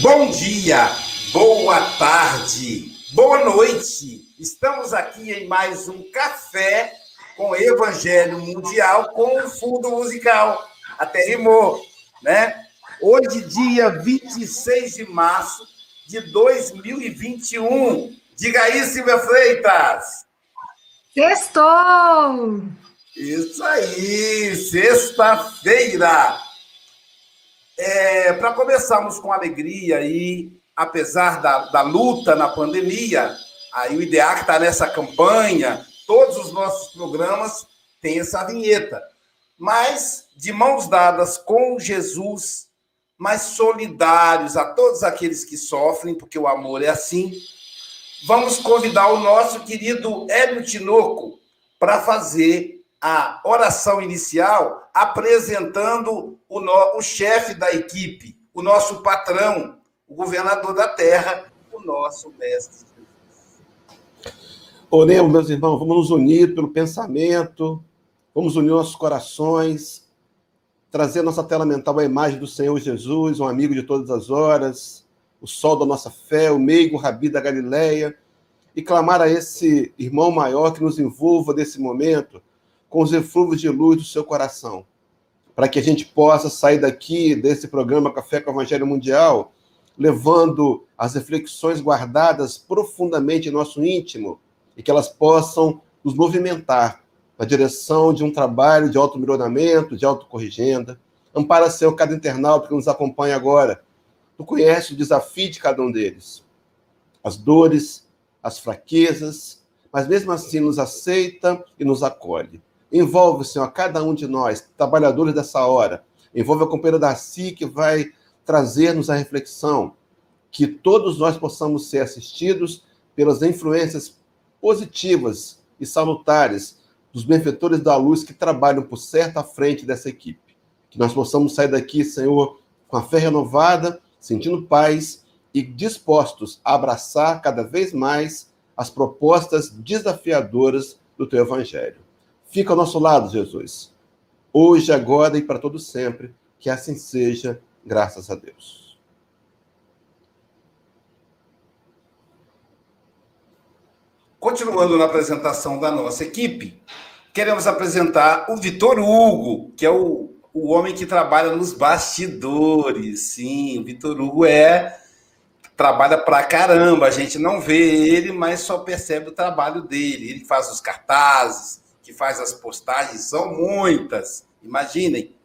Bom dia, boa tarde, boa noite. Estamos aqui em mais um café com Evangelho Mundial com o fundo musical. Até rimou, né? Hoje, dia 26 de março de 2021. Diga aí, Silvia Freitas. Sextou! Isso aí, sexta-feira. É, Para começarmos com alegria e, apesar da, da luta na pandemia, aí o IDEAC está nessa campanha, todos os nossos programas têm essa vinheta. Mas, de mãos dadas com Jesus, mas solidários a todos aqueles que sofrem, porque o amor é assim, vamos convidar o nosso querido Hélio Tinoco para fazer a oração inicial apresentando o, no, o chefe da equipe, o nosso patrão, o governador da terra, o nosso mestre. Oremos, meus irmãos, vamos nos unir pelo pensamento, vamos unir nossos corações, trazer nossa tela mental a imagem do Senhor Jesus, um amigo de todas as horas, o sol da nossa fé, o meigo rabi da Galileia, e clamar a esse irmão maior que nos envolva desse momento com os eflúvios de luz do seu coração, para que a gente possa sair daqui desse programa Café com o Evangelho Mundial, levando as reflexões guardadas profundamente em nosso íntimo e que elas possam nos movimentar na direção de um trabalho de auto-melhoramento, de autocorrigenda. Ampara, Senhor, cada internauta que nos acompanha agora. Tu conheces o desafio de cada um deles, as dores, as fraquezas, mas mesmo assim nos aceita e nos acolhe. Envolve, Senhor, cada um de nós, trabalhadores dessa hora. Envolve a companheira Darcy, que vai trazer-nos a reflexão. Que todos nós possamos ser assistidos pelas influências positivas e salutares dos benfeitores da luz que trabalham por certa frente dessa equipe. Que nós possamos sair daqui, Senhor, com a fé renovada, sentindo paz e dispostos a abraçar cada vez mais as propostas desafiadoras do teu evangelho. Fica ao nosso lado, Jesus. Hoje, agora e para todo sempre. Que assim seja, graças a Deus. Continuando na apresentação da nossa equipe, queremos apresentar o Vitor Hugo, que é o, o homem que trabalha nos bastidores. Sim, o Vitor Hugo é trabalha pra caramba. A gente não vê ele, mas só percebe o trabalho dele. Ele faz os cartazes, que faz as postagens, são muitas, imaginem.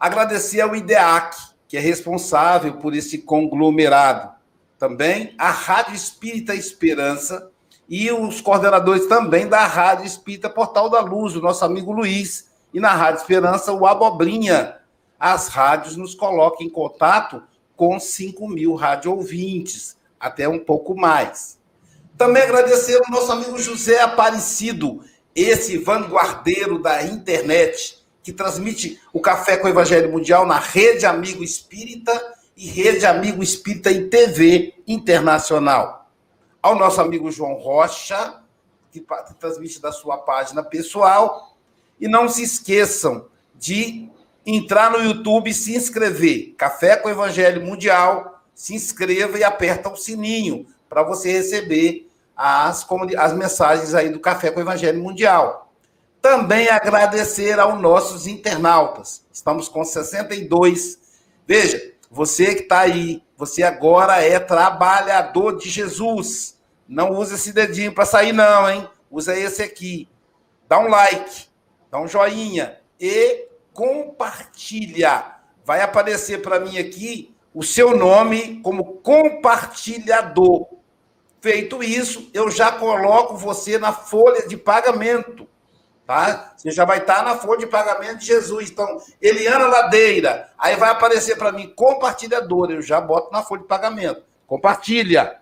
Agradecer ao IDEAC, que é responsável por esse conglomerado. Também a Rádio Espírita Esperança e os coordenadores também da Rádio Espírita Portal da Luz, o nosso amigo Luiz. E na Rádio Esperança, o Abobrinha. As rádios nos colocam em contato com 5 mil rádio ouvintes, até um pouco mais. Também agradecer ao nosso amigo José Aparecido, esse vanguardeiro da internet que transmite o Café com o Evangelho Mundial na Rede Amigo Espírita e Rede Amigo Espírita em TV Internacional. Ao nosso amigo João Rocha, que transmite da sua página pessoal. E não se esqueçam de entrar no YouTube e se inscrever. Café com o Evangelho Mundial. Se inscreva e aperta o sininho para você receber as, as mensagens aí do Café com o Evangelho Mundial. Também agradecer aos nossos internautas. Estamos com 62. Veja, você que está aí, você agora é trabalhador de Jesus. Não usa esse dedinho para sair, não, hein? Usa esse aqui. Dá um like, dá um joinha e compartilha. Vai aparecer para mim aqui o seu nome como compartilhador. Feito isso, eu já coloco você na folha de pagamento. Tá? Você já vai estar na folha de pagamento de Jesus. Então, Eliana Ladeira, aí vai aparecer para mim compartilhadora, eu já boto na folha de pagamento. Compartilha.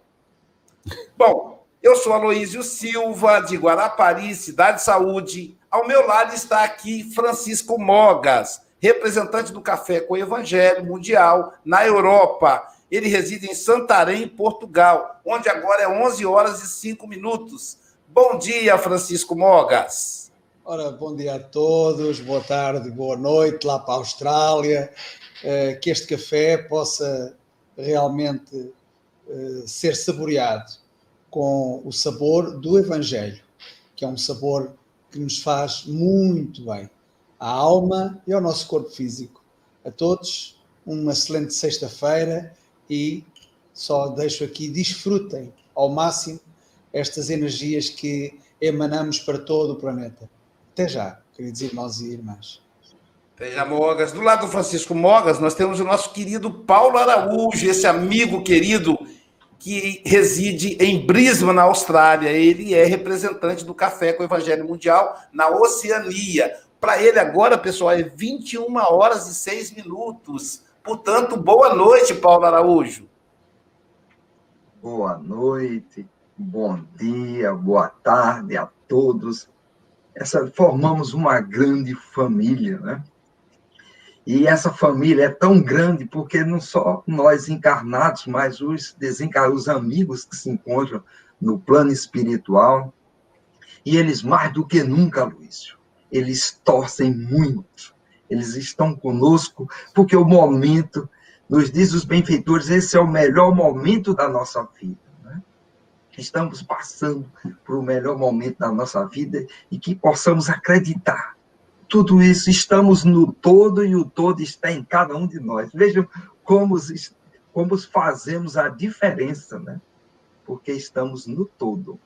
Bom, eu sou Aloísio Silva, de Guarapari, Cidade Saúde. Ao meu lado está aqui Francisco Mogas, representante do Café com o Evangelho Mundial na Europa. Ele reside em Santarém, Portugal, onde agora é 11 horas e 5 minutos. Bom dia, Francisco Mogas. Ora, bom dia a todos, boa tarde, boa noite lá para a Austrália. Eh, que este café possa realmente uh, ser saboreado com o sabor do Evangelho, que é um sabor que nos faz muito bem à alma e ao nosso corpo físico. A todos, uma excelente sexta-feira e só deixo aqui, desfrutem ao máximo estas energias que emanamos para todo o planeta. Até já, queridos irmãos e irmãs. Até já, Mogas. Do lado do Francisco Mogas, nós temos o nosso querido Paulo Araújo, esse amigo querido que reside em Brisbane, na Austrália. Ele é representante do Café com o Evangelho Mundial na Oceania. Para ele agora, pessoal, é 21 horas e 6 minutos. Portanto, boa noite, Paulo Araújo. Boa noite, bom dia, boa tarde a todos. Essa, formamos uma grande família, né? E essa família é tão grande porque não só nós encarnados, mas os desencarnados, os amigos que se encontram no plano espiritual, e eles mais do que nunca, Luísio, eles torcem muito, eles estão conosco, porque o momento, nos diz os benfeitores, esse é o melhor momento da nossa vida. Né? Estamos passando por o melhor momento da nossa vida e que possamos acreditar. Tudo isso, estamos no todo e o todo está em cada um de nós. Vejam como, como fazemos a diferença, né? Porque estamos no todo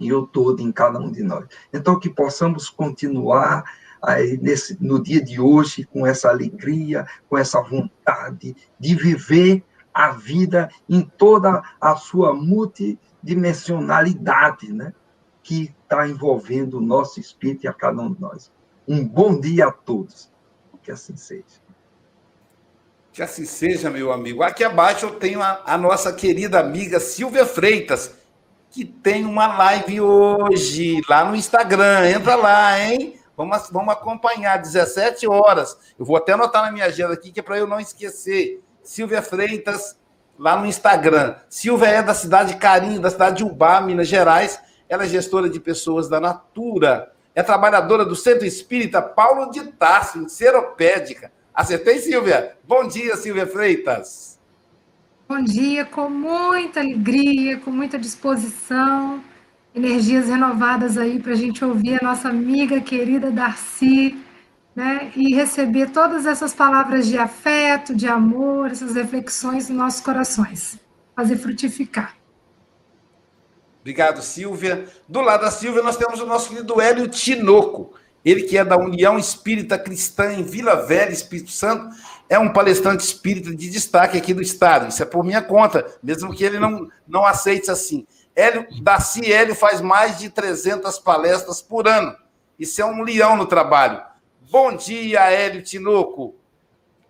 e o todo em cada um de nós. Então, que possamos continuar aí nesse, no dia de hoje com essa alegria, com essa vontade de viver a vida em toda a sua multidimensionalidade, né? Que está envolvendo o nosso espírito e a cada um de nós. Um bom dia a todos. Que assim seja. Que assim seja, meu amigo. Aqui abaixo eu tenho a, a nossa querida amiga Silvia Freitas que tem uma live hoje lá no Instagram. Entra lá, hein? Vamos, vamos acompanhar, 17 horas. Eu vou até anotar na minha agenda aqui, que é para eu não esquecer. Silvia Freitas, lá no Instagram. Silvia é da cidade de Carinho, da cidade de Ubá, Minas Gerais. Ela é gestora de pessoas da Natura. É trabalhadora do Centro Espírita Paulo de Tarso, Seropédica. Acertei, Silvia? Bom dia, Silvia Freitas. Bom dia, com muita alegria, com muita disposição, energias renovadas aí para a gente ouvir a nossa amiga querida Darcy, né? E receber todas essas palavras de afeto, de amor, essas reflexões nos nossos corações. Fazer frutificar. Obrigado, Silvia. Do lado da Silvia, nós temos o nosso querido Hélio Tinoco. Ele que é da União Espírita Cristã em Vila Velha, Espírito Santo, é um palestrante espírita de destaque aqui do Estado. Isso é por minha conta, mesmo que ele não, não aceite assim. Hélio, Daci Hélio faz mais de 300 palestras por ano. Isso é um leão no trabalho. Bom dia, Hélio Tinoco.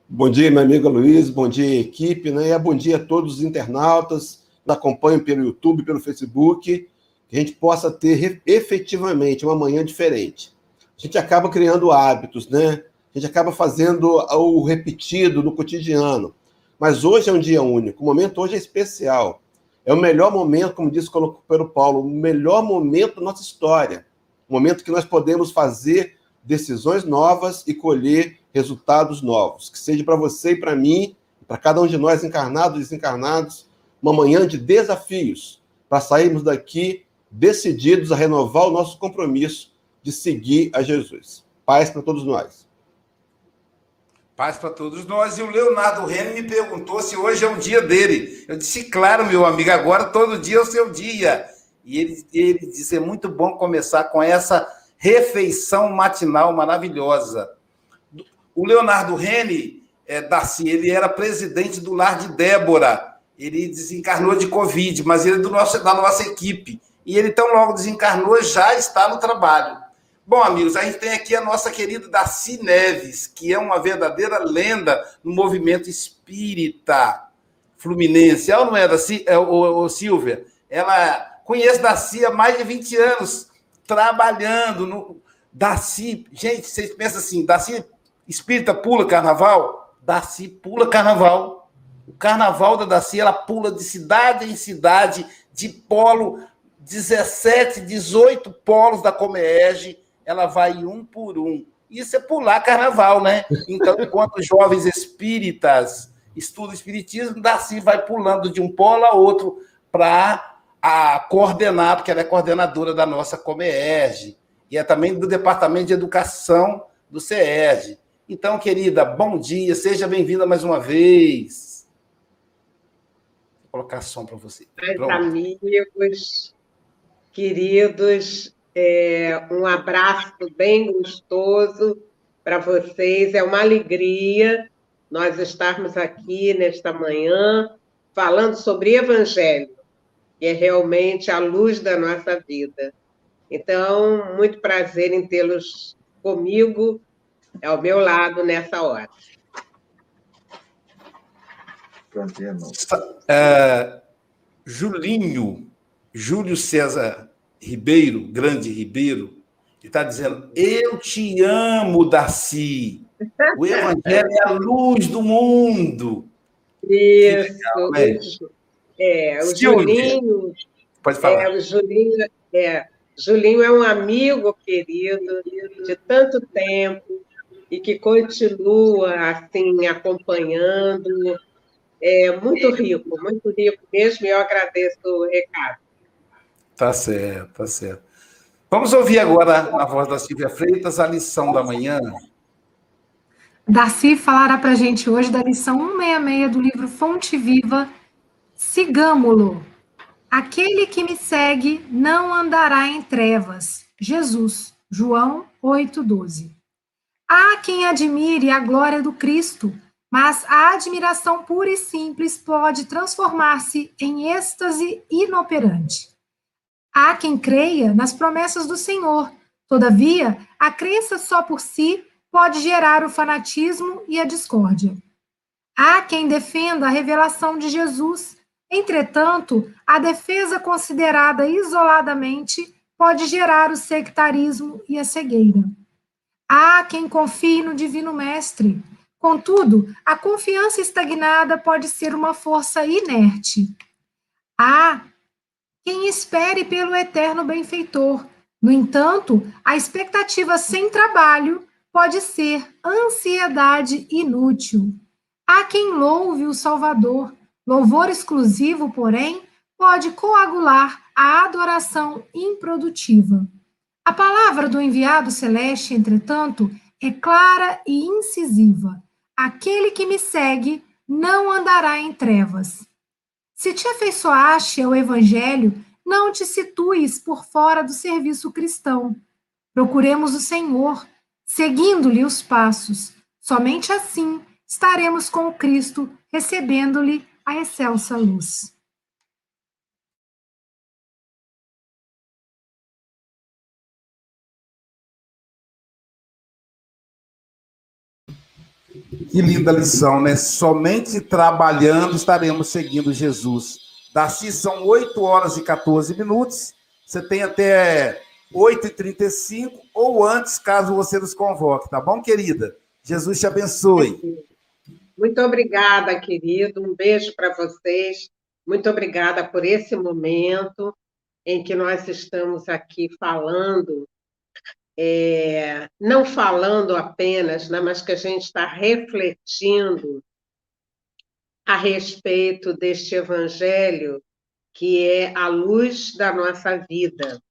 Bom dia, meu amigo Luiz. Bom dia, equipe. Né? E bom dia a todos os internautas que acompanham pelo YouTube, pelo Facebook. Que a gente possa ter efetivamente uma manhã diferente. A gente acaba criando hábitos, né? a gente acaba fazendo o repetido no cotidiano. Mas hoje é um dia único, o momento hoje é especial. É o melhor momento, como disse o Pedro Paulo, o melhor momento da nossa história. O momento que nós podemos fazer decisões novas e colher resultados novos. Que seja para você e para mim, para cada um de nós, encarnados e desencarnados, uma manhã de desafios, para sairmos daqui decididos a renovar o nosso compromisso de seguir a Jesus. Paz para todos nós. Paz para todos nós. E o Leonardo Rene me perguntou se hoje é um dia dele. Eu disse, claro, meu amigo, agora todo dia é o seu dia. E ele, ele disse, é muito bom começar com essa refeição matinal maravilhosa. O Leonardo Rene, é, Darcy, ele era presidente do Lar de Débora. Ele desencarnou de Covid, mas ele é do nosso, da nossa equipe. E ele, tão logo desencarnou, já está no trabalho. Bom, amigos, a gente tem aqui a nossa querida Darcy Neves, que é uma verdadeira lenda no movimento espírita fluminense. Ela não é, Darcy, é o, o, Silvia? Ela conhece Darcy há mais de 20 anos, trabalhando no. Darcy, gente, vocês pensam assim, Darcy espírita pula carnaval? Darcy pula carnaval. O carnaval da Darcy, ela pula de cidade em cidade, de polo, 17, 18 polos da Comeg ela vai um por um. Isso é pular carnaval, né? Então, enquanto jovens espíritas estuda o Espiritismo, Darcy vai pulando de um polo a outro para a coordenar, porque ela é coordenadora da nossa Comerge, e é também do Departamento de Educação do CERJ. Então, querida, bom dia, seja bem-vinda mais uma vez. Vou colocar som para você. Meus amigos, queridos, é, um abraço bem gostoso para vocês. É uma alegria nós estarmos aqui nesta manhã falando sobre Evangelho, que é realmente a luz da nossa vida. Então, muito prazer em tê-los comigo, ao meu lado, nessa hora. É, Julinho, Júlio César Ribeiro, grande Ribeiro, está dizendo: Eu te amo, Darcy. O Evangelho é a luz do mundo. Isso. Legal, é, o Julinho. Pode falar. É, o Julinho, é, Julinho é um amigo querido de tanto tempo e que continua assim acompanhando. É muito rico, muito rico mesmo, e eu agradeço o recado. Tá certo, tá certo. Vamos ouvir agora, na voz da Silvia Freitas, a lição da manhã. Darcy falará para a gente hoje da lição 166 do livro Fonte Viva, Sigamo-lo. Aquele que me segue não andará em trevas. Jesus, João 8,12. Há quem admire a glória do Cristo, mas a admiração pura e simples pode transformar-se em êxtase inoperante. Há quem creia nas promessas do Senhor. Todavia, a crença só por si pode gerar o fanatismo e a discórdia. Há quem defenda a revelação de Jesus. Entretanto, a defesa considerada isoladamente pode gerar o sectarismo e a cegueira. Há quem confie no Divino Mestre. Contudo, a confiança estagnada pode ser uma força inerte. Há quem espere pelo eterno benfeitor. No entanto, a expectativa sem trabalho pode ser ansiedade inútil. Há quem louve o Salvador. Louvor exclusivo, porém, pode coagular a adoração improdutiva. A palavra do enviado celeste, entretanto, é clara e incisiva. Aquele que me segue não andará em trevas. Se te afeiçoaste ao Evangelho, não te situes por fora do serviço cristão. Procuremos o Senhor, seguindo-lhe os passos. Somente assim estaremos com o Cristo, recebendo-lhe a excelsa luz. Que linda lição, né? Somente trabalhando estaremos seguindo Jesus. Darcy, são 8 horas e 14 minutos. Você tem até 8h35 ou antes, caso você nos convoque, tá bom, querida? Jesus te abençoe. Muito obrigada, querido. Um beijo para vocês. Muito obrigada por esse momento em que nós estamos aqui falando é, não falando apenas, né, mas que a gente está refletindo a respeito deste evangelho que é a luz da nossa vida.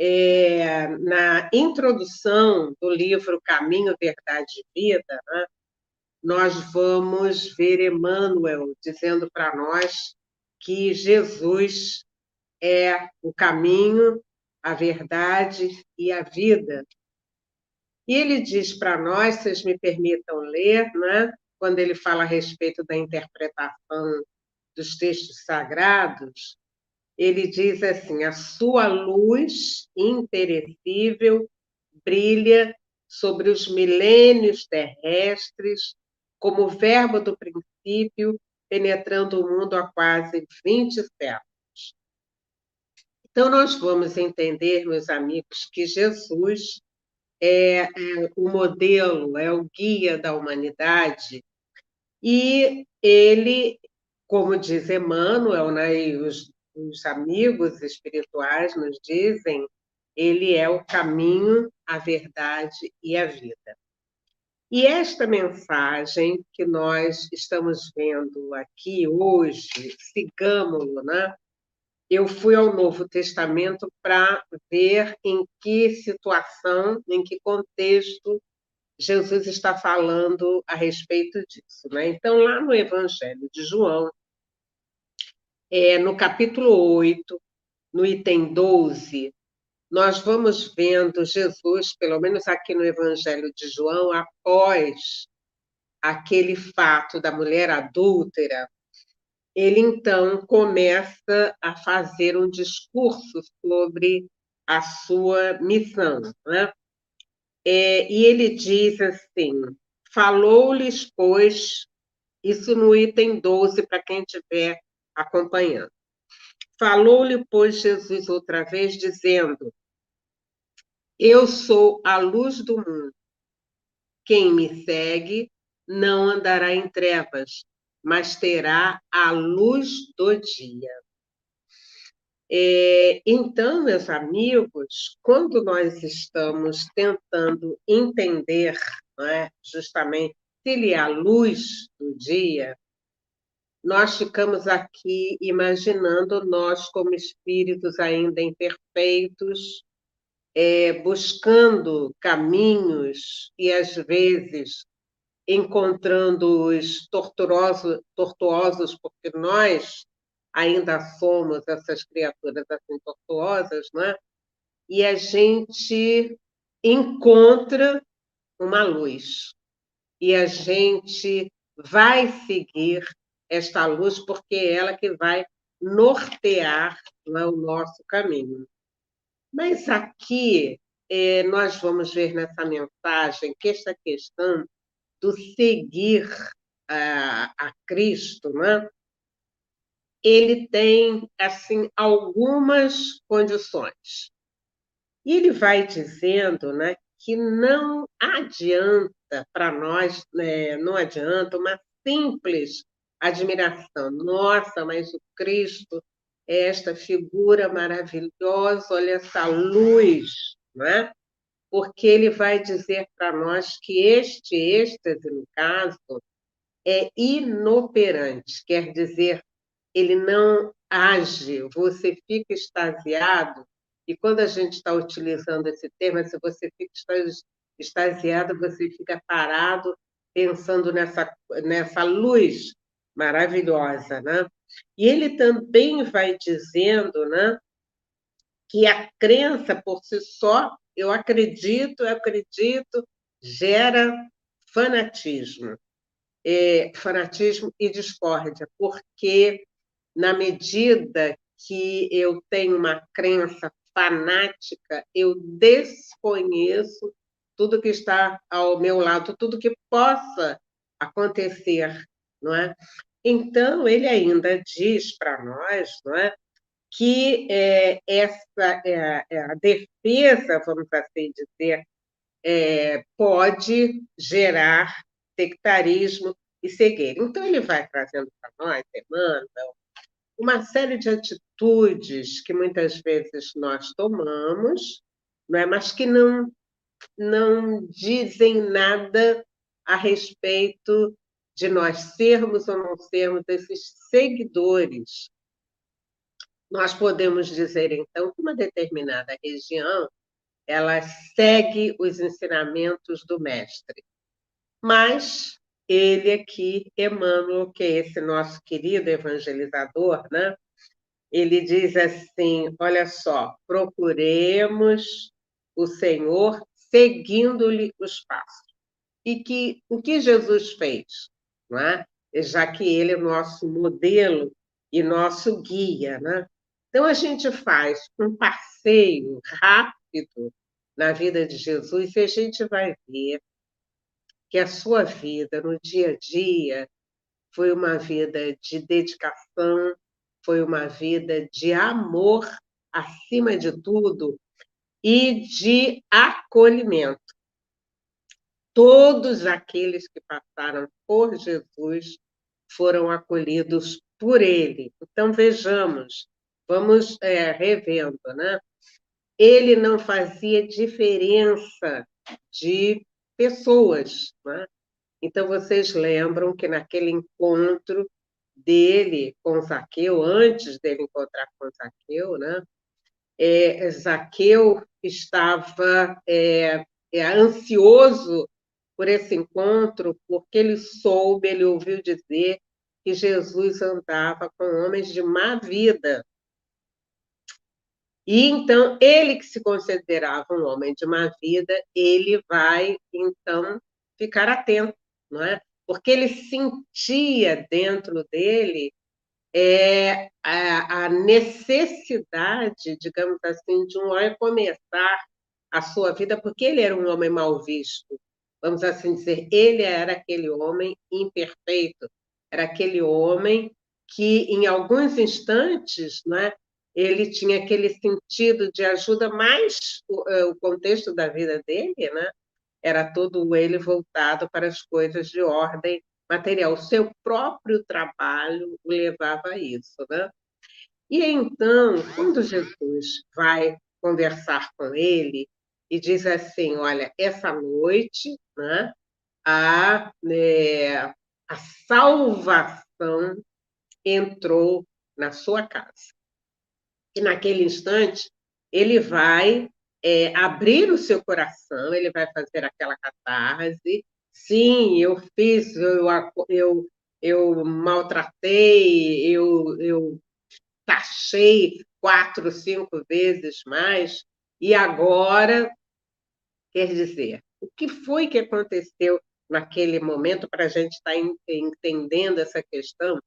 É, na introdução do livro Caminho, Verdade e Vida, né, nós vamos ver Emmanuel dizendo para nós que Jesus é o caminho, a verdade e a vida. E ele diz para nós, vocês me permitam ler, né? quando ele fala a respeito da interpretação dos textos sagrados, ele diz assim: a sua luz imperecível brilha sobre os milênios terrestres, como verbo do princípio, penetrando o mundo há quase 20 séculos. Então, nós vamos entender, meus amigos, que Jesus é, é o modelo, é o guia da humanidade, e ele, como diz Emmanuel, né, os, os amigos espirituais nos dizem, ele é o caminho, a verdade e a vida. E esta mensagem que nós estamos vendo aqui hoje, sigamos-lo, né? Eu fui ao Novo Testamento para ver em que situação, em que contexto Jesus está falando a respeito disso. Né? Então, lá no Evangelho de João, é, no capítulo 8, no item 12, nós vamos vendo Jesus, pelo menos aqui no Evangelho de João, após aquele fato da mulher adúltera, ele então começa a fazer um discurso sobre a sua missão. Né? É, e ele diz assim: falou-lhes, pois, isso no item 12, para quem estiver acompanhando. Falou-lhe, pois, Jesus outra vez, dizendo: Eu sou a luz do mundo. Quem me segue não andará em trevas, mas terá a luz do dia. É, então, meus amigos, quando nós estamos tentando entender é, justamente se é a luz do dia, nós ficamos aqui imaginando nós como espíritos ainda imperfeitos, é, buscando caminhos e às vezes encontrando-os tortuosos, tortuosos, porque nós ainda somos essas criaturas assim tortuosas, né? E a gente encontra uma luz e a gente vai seguir esta luz, porque é ela que vai nortear né, o nosso caminho. Mas aqui é, nós vamos ver nessa mensagem que esta questão do seguir a, a Cristo, né, ele tem assim algumas condições. E ele vai dizendo né, que não adianta para nós, né, não adianta uma simples admiração. Nossa, mas o Cristo é esta figura maravilhosa, olha essa luz, né? Porque ele vai dizer para nós que este êxtase, no caso, é inoperante, quer dizer, ele não age, você fica extasiado, e quando a gente está utilizando esse termo, se você fica extasiado, você fica parado pensando nessa, nessa luz maravilhosa, né? E ele também vai dizendo, né, que a crença por si só, eu acredito, eu acredito, gera fanatismo. É, fanatismo e discórdia, porque na medida que eu tenho uma crença fanática, eu desconheço tudo que está ao meu lado, tudo que possa acontecer, não é? Então, ele ainda diz para nós não é, que é, essa é, é, a defesa, vamos assim dizer, é, pode gerar sectarismo e cegueira. Então, ele vai trazendo para nós, Emmanuel, uma série de atitudes que muitas vezes nós tomamos, não é? mas que não, não dizem nada a respeito de nós sermos ou não sermos esses seguidores. Nós podemos dizer, então, que uma determinada região ela segue os ensinamentos do mestre. Mas ele aqui, Emmanuel, que é esse nosso querido evangelizador, né? ele diz assim: olha só, procuremos o Senhor seguindo-lhe os passos. E que o que Jesus fez? não é? já que ele é nosso modelo e nosso guia. Né? Então, a gente faz um passeio rápido na vida de Jesus e a gente vai ver que a sua vida no dia a dia foi uma vida de dedicação, foi uma vida de amor acima de tudo e de acolhimento todos aqueles que passaram por Jesus foram acolhidos por ele. Então, vejamos, vamos é, revendo, né? Ele não fazia diferença de pessoas. Né? Então, vocês lembram que naquele encontro dele com Zaqueu, antes dele encontrar com Zaqueu, né? É, Zaqueu estava é, é, ansioso por esse encontro, porque ele soube, ele ouviu dizer que Jesus andava com homens de má vida. E então, ele que se considerava um homem de má vida, ele vai, então, ficar atento, não é? Porque ele sentia dentro dele é, a, a necessidade, digamos assim, de um recomeçar a sua vida, porque ele era um homem mal visto. Vamos assim dizer, ele era aquele homem imperfeito, era aquele homem que, em alguns instantes, né, ele tinha aquele sentido de ajuda, mas o, é, o contexto da vida dele né, era todo ele voltado para as coisas de ordem material. O seu próprio trabalho o levava a isso. Né? E então, quando Jesus vai conversar com ele e diz assim: Olha, essa noite né, a, é, a salvação entrou na sua casa que naquele instante ele vai é, abrir o seu coração, ele vai fazer aquela catarse. Sim, eu fiz, eu, eu, eu maltratei, eu, eu taxei quatro, cinco vezes mais, e agora, quer dizer, o que foi que aconteceu naquele momento para a gente estar tá entendendo essa questão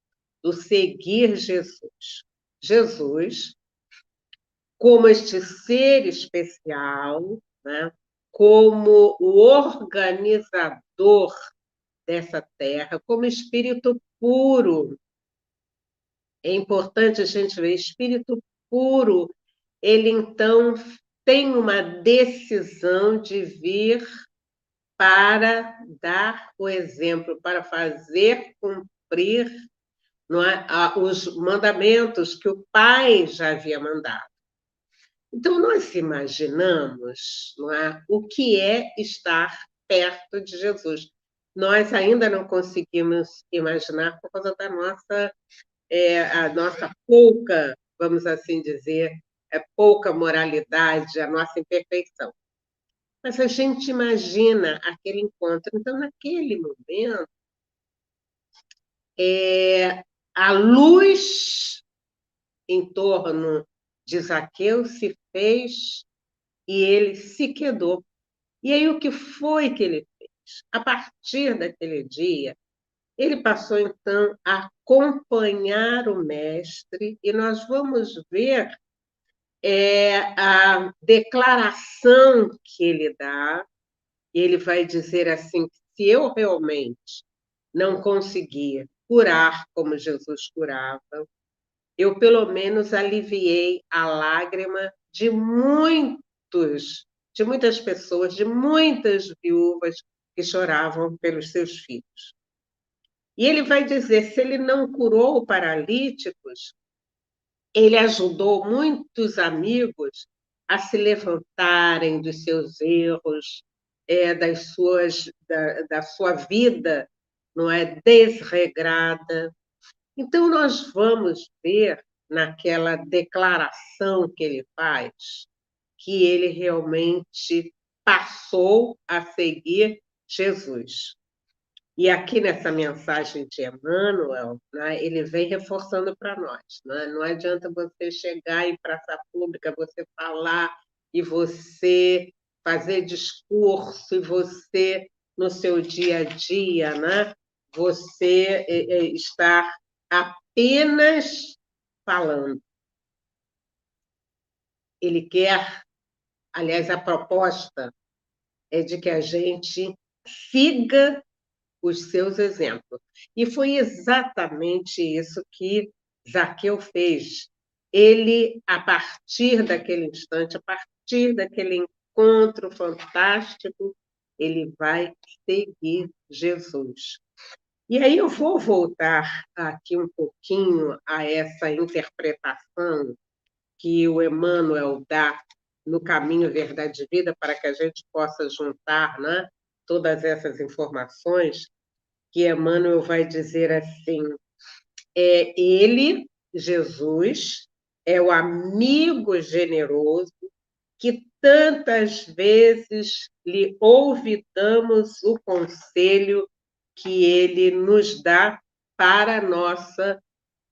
do seguir Jesus? Jesus como este ser especial, né? como o organizador dessa terra, como espírito puro. É importante a gente ver, espírito puro, ele então tem uma decisão de vir para dar o exemplo, para fazer cumprir é, os mandamentos que o Pai já havia mandado. Então, nós imaginamos não é, o que é estar perto de Jesus. Nós ainda não conseguimos imaginar por causa da nossa, é, a nossa pouca, vamos assim dizer, é, pouca moralidade, a nossa imperfeição. Mas a gente imagina aquele encontro. Então, naquele momento, é, a luz em torno de Zaqueu se fez e ele se quedou. E aí o que foi que ele fez? A partir daquele dia, ele passou então a acompanhar o mestre e nós vamos ver é, a declaração que ele dá. Ele vai dizer assim: se eu realmente não conseguir curar como Jesus curava, eu pelo menos aliviei a lágrima de muitos, de muitas pessoas, de muitas viúvas que choravam pelos seus filhos. E ele vai dizer: se ele não curou paralíticos, ele ajudou muitos amigos a se levantarem dos seus erros, é, das suas, da, da sua vida não é desregrada, então, nós vamos ver naquela declaração que ele faz que ele realmente passou a seguir Jesus. E aqui nessa mensagem de Emmanuel, né, ele vem reforçando para nós. Né? Não adianta você chegar em praça pública, você falar e você fazer discurso e você, no seu dia a dia, né, você é, é, estar apenas falando. Ele quer, aliás, a proposta é de que a gente siga os seus exemplos. E foi exatamente isso que Zaqueu fez. Ele, a partir daquele instante, a partir daquele encontro fantástico, ele vai seguir Jesus. E aí eu vou voltar aqui um pouquinho a essa interpretação que o Emmanuel dá no caminho Verdade e Vida para que a gente possa juntar né, todas essas informações, que Emmanuel vai dizer assim: é ele, Jesus, é o amigo generoso que tantas vezes lhe ouvidamos o conselho que ele nos dá para a nossa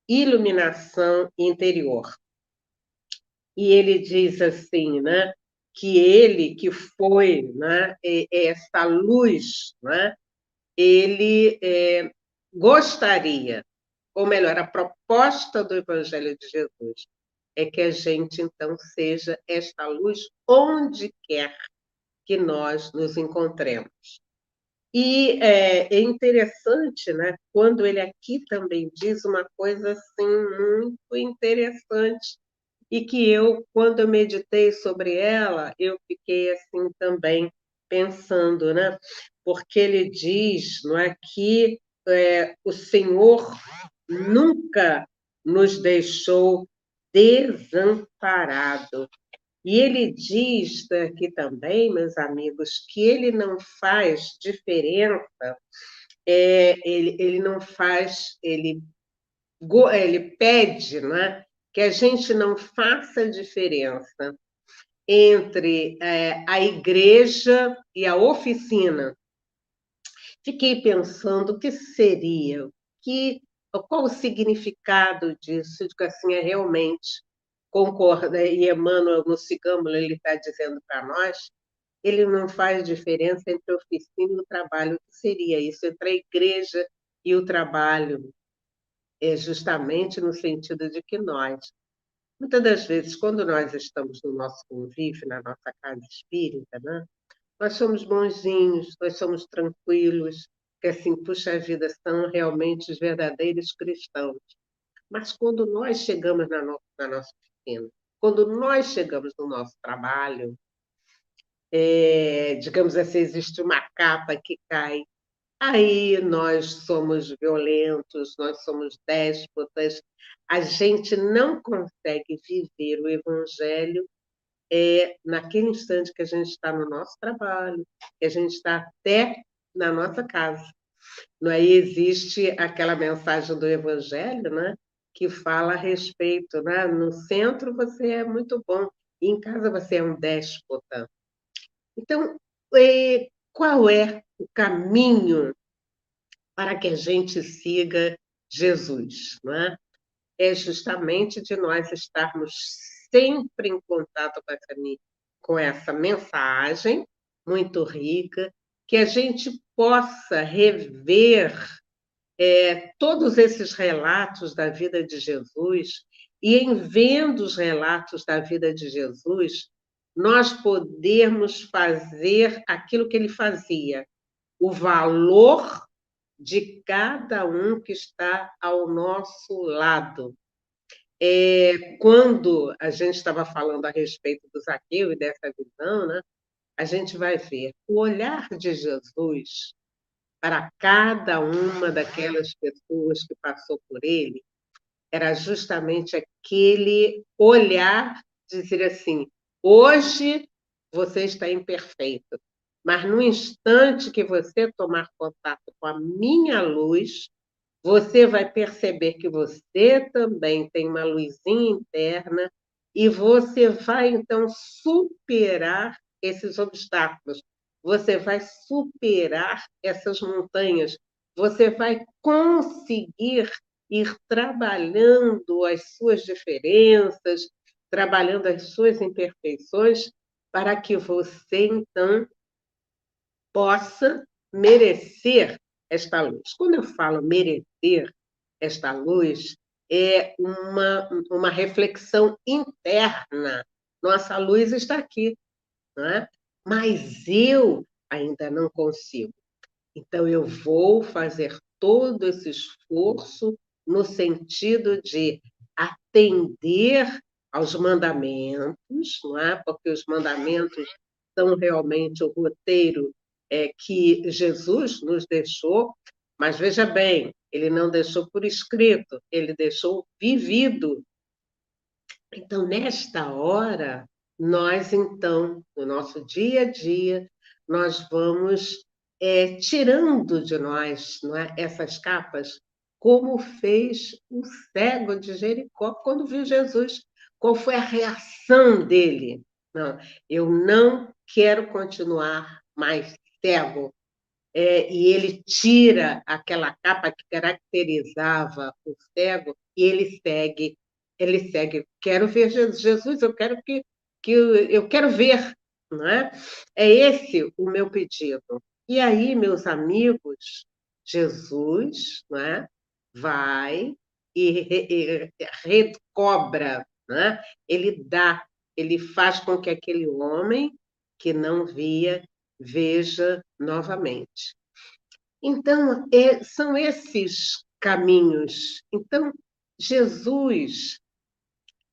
iluminação interior. E ele diz assim, né, que ele que foi, né, essa luz, né, ele é, gostaria, ou melhor, a proposta do Evangelho de Jesus é que a gente então seja esta luz onde quer que nós nos encontremos. E é, é, interessante, né, quando ele aqui também diz uma coisa assim muito interessante e que eu, quando eu meditei sobre ela, eu fiquei assim também pensando, né? Porque ele diz, não é que é, o Senhor nunca nos deixou desamparado. E ele diz aqui também, meus amigos, que ele não faz diferença, é, ele, ele não faz, ele, ele pede né, que a gente não faça diferença entre é, a igreja e a oficina. Fiquei pensando o que seria, que, qual o significado disso, de que assim é realmente concorda, e Emmanuel no Cicâmulo ele está dizendo para nós, ele não faz diferença entre a oficina e o trabalho. O que seria isso? Entre a igreja e o trabalho. É justamente no sentido de que nós, muitas das vezes, quando nós estamos no nosso convívio, na nossa casa espírita, né, nós somos bonzinhos, nós somos tranquilos, que assim, puxa vida, são realmente os verdadeiros cristãos. Mas quando nós chegamos na, no, na nossa Quando nós chegamos no nosso trabalho, é, digamos assim, existe uma capa que cai, aí nós somos violentos, nós somos déspotas, a gente não consegue viver o evangelho é, naquele instante que a gente está no nosso trabalho, que a gente está até na nossa casa. Não aí existe aquela mensagem do evangelho, né? Que fala a respeito, né? No centro você é muito bom, e em casa você é um déspota. Então, qual é o caminho para que a gente siga Jesus, não é? É justamente de nós estarmos sempre em contato com essa, com essa mensagem muito rica, que a gente possa rever é, todos esses relatos da vida de Jesus, e em vendo os relatos da vida de Jesus, nós podemos fazer aquilo que ele fazia, o valor de cada um que está ao nosso lado. É, quando a gente estava falando a respeito do Zaqueu e dessa visão, né, a gente vai ver o olhar de Jesus para cada uma daquelas pessoas que passou por ele era justamente aquele olhar, dizer assim: hoje você está imperfeito, mas no instante que você tomar contato com a minha luz, você vai perceber que você também tem uma luzinha interna e você vai então superar esses obstáculos, você vai superar essas montanhas, você vai conseguir ir trabalhando as suas diferenças, trabalhando as suas imperfeições, para que você, então, possa merecer esta luz. Quando eu falo merecer esta luz, é uma, uma reflexão interna. Nossa luz está aqui. Não é? Mas eu ainda não consigo. Então, eu vou fazer todo esse esforço no sentido de atender aos mandamentos, não é? porque os mandamentos são realmente o roteiro é, que Jesus nos deixou, mas veja bem, ele não deixou por escrito, ele deixou vivido. Então, nesta hora, nós, então, no nosso dia a dia, nós vamos é, tirando de nós é, essas capas, como fez o cego de Jericó quando viu Jesus. Qual foi a reação dele? Não, eu não quero continuar mais cego. É, e ele tira aquela capa que caracterizava o cego e ele segue, ele segue. Quero ver Jesus, eu quero que, que eu quero ver, não é? Esse o meu pedido. E aí, meus amigos, Jesus, não é? Vai e, recobra, né? ele dá, ele faz com que aquele homem que não via veja novamente. Então, é, são esses caminhos. Então, Jesus,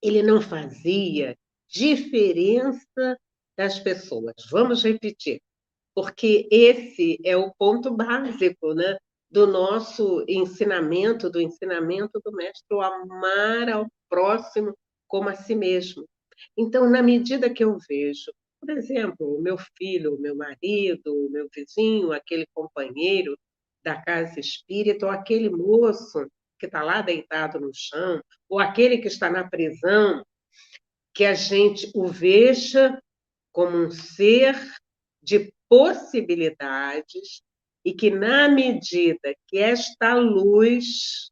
ele não fazia diferença das pessoas. Vamos repetir, porque esse é o ponto básico, né? do nosso ensinamento, do ensinamento do mestre, o amar ao próximo como a si mesmo. Então, na medida que eu vejo, por exemplo, o meu filho, o meu marido, o meu vizinho, aquele companheiro da casa espírita, ou aquele moço que está lá deitado no chão, ou aquele que está na prisão, que a gente o veja como um ser de possibilidades e que, na medida que esta luz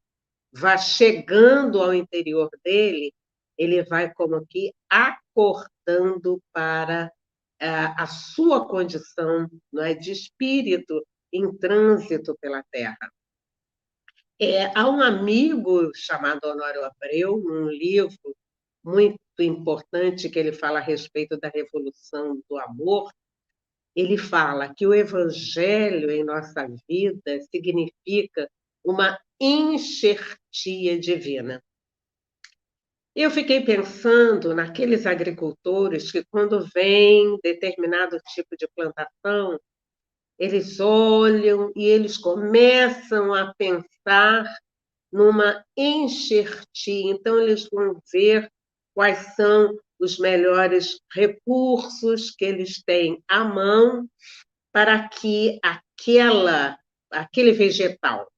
vá chegando ao interior dele, ele vai como que acordando para a, a sua condição não é, de espírito em trânsito pela Terra. É, há um amigo chamado Honório Abreu, num livro muito importante que ele fala a respeito da revolução do amor, ele fala que o evangelho em nossa vida significa uma enxertia divina. Eu fiquei pensando naqueles agricultores que, quando vem determinado tipo de plantação, eles olham e eles começam a pensar numa enxertia. Então, eles vão ver quais são os melhores recursos que eles têm à mão para que aquela, aquele vegetal,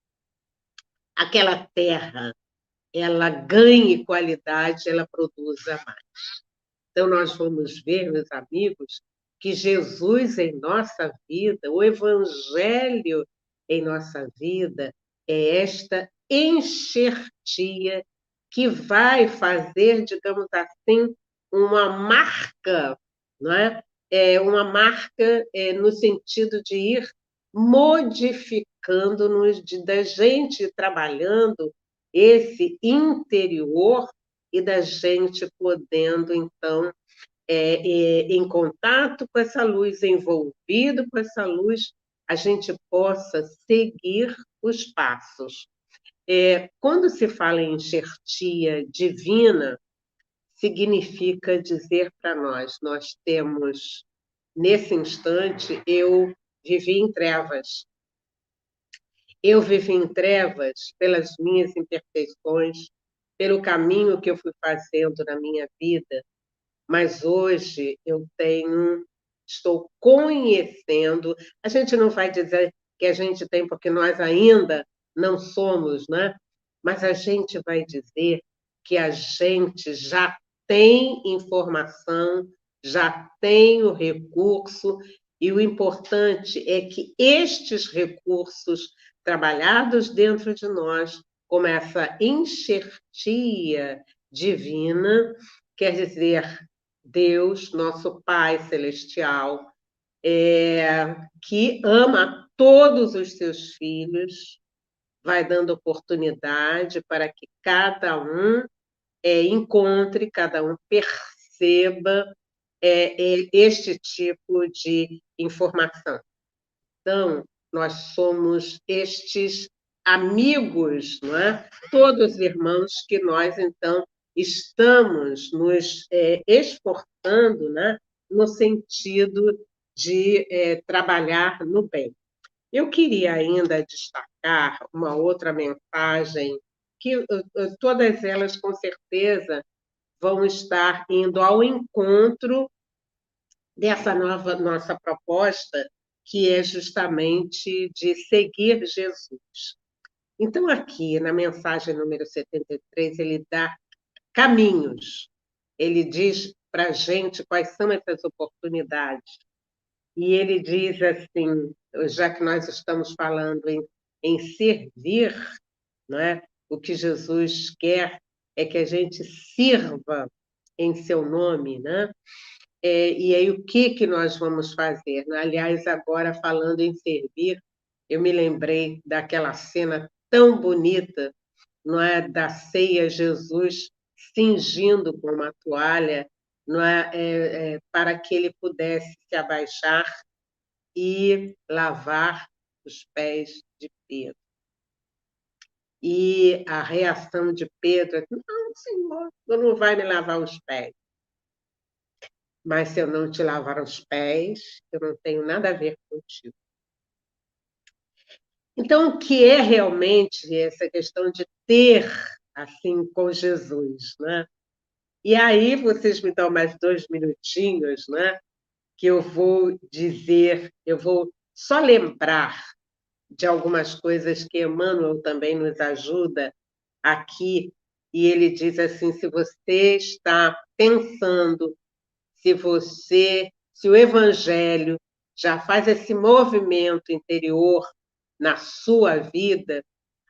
aquela terra, ela ganhe qualidade, ela produza mais. Então, nós vamos ver, meus amigos, que Jesus em nossa vida, o Evangelho em nossa vida, é esta enxertia que vai fazer, digamos assim, uma marca, não é? É uma marca é, no sentido de ir modificando, nos, de, da gente trabalhando esse interior e da gente podendo, então, é, é, em contato com essa luz, envolvido com essa luz, a gente possa seguir os passos. É, quando se fala em enxertia divina, significa dizer para nós: nós temos, nesse instante, eu vivi em trevas. Eu vivi em trevas pelas minhas imperfeições, pelo caminho que eu fui fazendo na minha vida, mas hoje eu tenho, estou conhecendo. A gente não vai dizer que a gente tem, porque nós ainda não somos, né? Mas a gente vai dizer que a gente já tem informação, já tem o recurso, e o importante é que estes recursos trabalhados dentro de nós, como essa enxertia divina, quer dizer, Deus, nosso Pai Celestial, é, que ama todos os seus filhos, vai dando oportunidade para que cada um é, encontre, cada um perceba é, é, este tipo de informação. Então, nós somos estes amigos, não é? todos irmãos que nós, então, estamos nos é, esforçando né? no sentido de é, trabalhar no bem. Eu queria ainda destacar uma outra mensagem que todas elas, com certeza, vão estar indo ao encontro dessa nova nossa proposta, que é justamente de seguir Jesus. Então, aqui na mensagem número 73, ele dá caminhos, ele diz para a gente quais são essas oportunidades. E ele diz assim, já que nós estamos falando em, em servir, não é? o que Jesus quer é que a gente sirva em seu nome, né? É, e aí, o que, que nós vamos fazer? Aliás, agora falando em servir, eu me lembrei daquela cena tão bonita, não é, da ceia Jesus cingindo com uma toalha, é, é, é para que ele pudesse se abaixar e lavar os pés de Pedro. E a reação de Pedro é: não, Senhor, tu não vai me lavar os pés. Mas se eu não te lavar os pés, eu não tenho nada a ver contigo. Então, o que é realmente essa questão de ter assim com Jesus, né? E aí vocês me dão mais dois minutinhos, né? Que eu vou dizer, eu vou só lembrar de algumas coisas que Emmanuel também nos ajuda aqui, e ele diz assim: se você está pensando, se você, se o Evangelho já faz esse movimento interior na sua vida,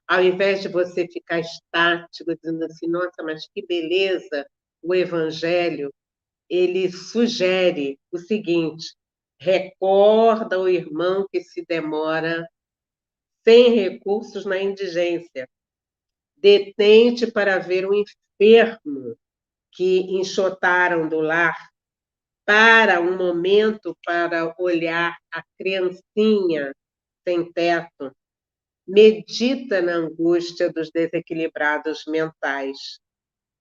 ao invés de você ficar estático, dizendo assim, nossa, mas que beleza o Evangelho, ele sugere o seguinte: recorda o irmão que se demora sem recursos na indigência, detente para ver o enfermo que enxotaram do lar, para um momento para olhar a criancinha sem teto, medita na angústia dos desequilibrados mentais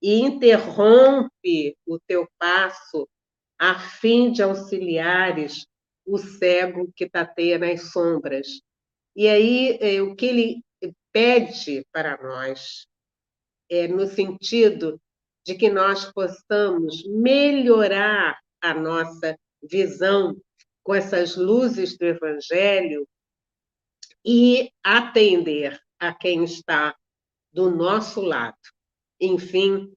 e interrompe o teu passo a fim de auxiliares o cego que tateia nas sombras. E aí, é, o que ele pede para nós é no sentido de que nós possamos melhorar a nossa visão com essas luzes do Evangelho e atender a quem está do nosso lado. Enfim,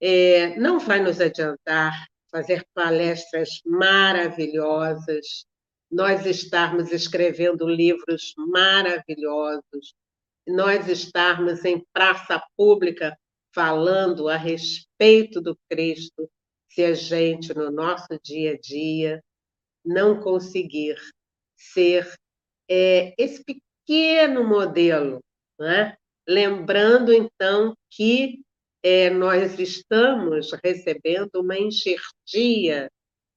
é, não vai nos adiantar fazer palestras maravilhosas, nós estarmos escrevendo livros maravilhosos, nós estarmos em praça pública falando a respeito do Cristo, se a gente, no nosso dia a dia, não conseguir ser é, esse pequeno modelo, né? Lembrando então que é, nós estamos recebendo uma enxertia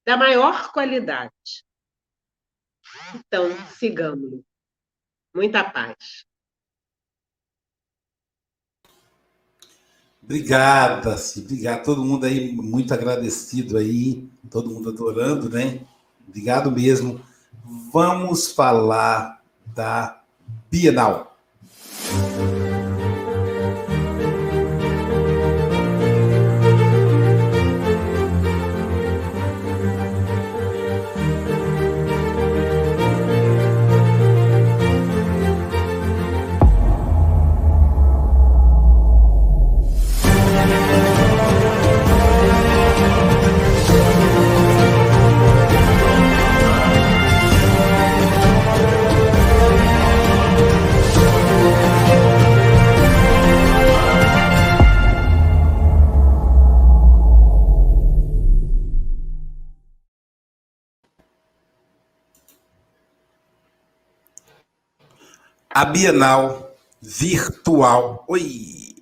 da maior qualidade. Então, sigamos. Muita paz. Obrigada, obrigado. Todo mundo aí muito agradecido aí, todo mundo adorando, né? Obrigado mesmo. Vamos falar da Bienal. A Bienal Virtual. Oi!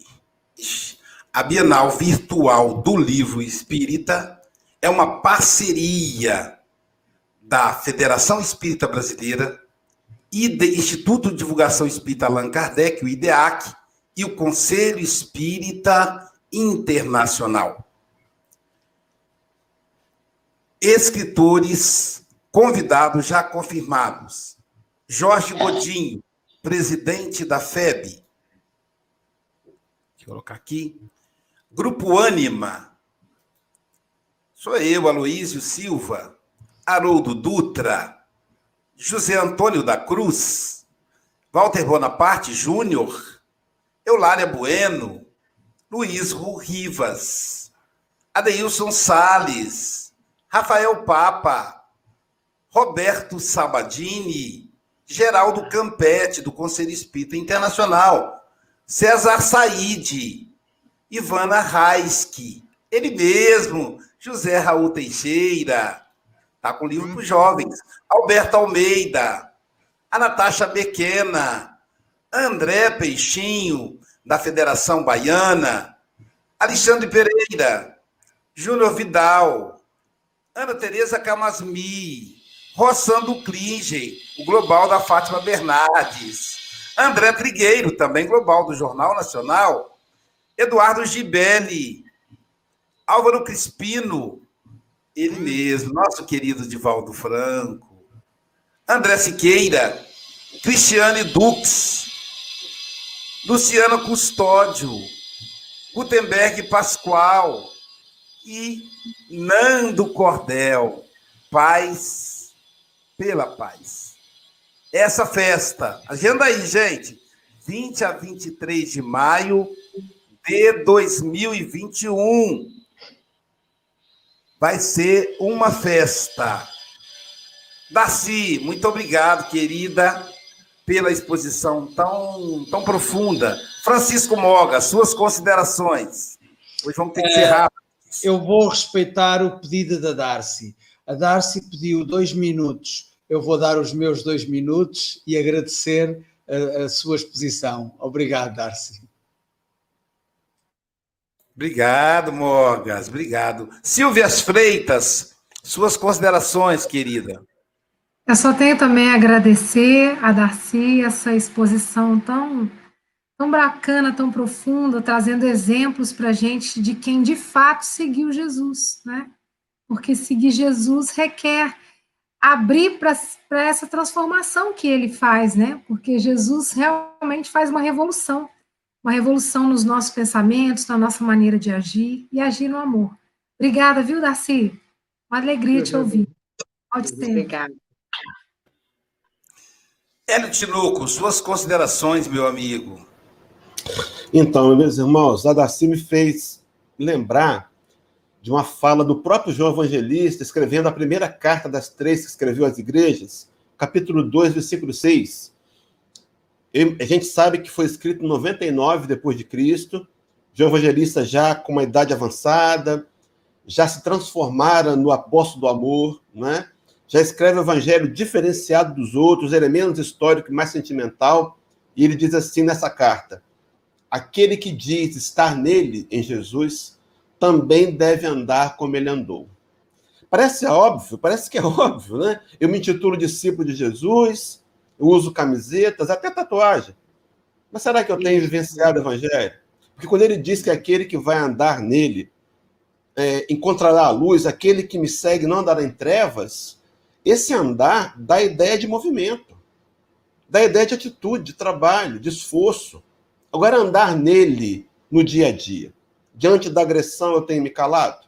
A Bienal Virtual do Livro Espírita é uma parceria da Federação Espírita Brasileira e do Instituto de Divulgação Espírita Allan Kardec, o IDEAC, e o Conselho Espírita Internacional. Escritores convidados já confirmados: Jorge Godinho, presidente da FEB. Deixa eu colocar aqui. Grupo Ânima. Sou eu, Aloísio Silva, Haroldo Dutra, José Antônio da Cruz, Walter Bonaparte Júnior, Eulália Bueno, Luiz Rivas, Adeilson Sales, Rafael Papa, Roberto Sabadini, Geraldo Campete, do Conselho Espírita Internacional, César Said, Ivana Raiski, ele mesmo, José Raul Teixeira, tá com livro para os jovens, Alberto Almeida, a Natasha Bequena, André Peixinho, da Federação Baiana, Alexandre Pereira, Júnior Vidal, Ana Tereza Camasmi, Roçando Klinge, o Global da Fátima Bernardes, André Trigueiro, também Global do Jornal Nacional, Eduardo Gibelli, Álvaro Crispino, ele mesmo, nosso querido Divaldo Franco, André Siqueira, Cristiane Dux, Luciano Custódio, Gutenberg Pascoal. E Nando Cordel. Paz pela paz. Essa festa, agenda aí, gente, 20 a 23 de maio de 2021. Vai ser uma festa. Darcy, muito obrigado, querida, pela exposição tão, tão profunda. Francisco Moga, suas considerações. Hoje vamos ter que ser é, rápido. Eu vou respeitar o pedido da Darcy. A Darcy pediu dois minutos. Eu vou dar os meus dois minutos e agradecer a, a sua exposição. Obrigado, Darcy. Obrigado, Morgas. Obrigado. Silvias Freitas, suas considerações, querida. Eu só tenho também a agradecer a Darcy essa exposição tão, tão bacana, tão profunda, trazendo exemplos para a gente de quem de fato seguiu Jesus, né? Porque seguir Jesus requer abrir para essa transformação que ele faz, né? Porque Jesus realmente faz uma revolução uma revolução nos nossos pensamentos, na nossa maneira de agir e agir no amor. Obrigada, viu, Darcy? Uma alegria te ouvir. Pode ser. Obrigada. Hélio Tinoco, suas considerações, meu amigo. Então, meus irmãos, a Darcy me fez lembrar de uma fala do próprio João Evangelista, escrevendo a primeira carta das três que escreveu às igrejas, capítulo 2, versículo 6. A gente sabe que foi escrito em 99 depois de Cristo, João Evangelista já com uma idade avançada, já se transformara no apóstolo do amor, né? já escreve o evangelho diferenciado dos outros, ele é menos histórico e mais sentimental, e ele diz assim nessa carta: aquele que diz estar nele, em Jesus, também deve andar como ele andou. Parece óbvio, parece que é óbvio, né? Eu me intitulo discípulo de Jesus, eu uso camisetas, até tatuagem. Mas será que eu tenho vivenciado o evangelho? Porque quando ele diz que aquele que vai andar nele é, encontrará a luz, aquele que me segue não andará em trevas, esse andar dá ideia de movimento, dá ideia de atitude, de trabalho, de esforço. Agora, andar nele no dia a dia. Diante da agressão, eu tenho me calado?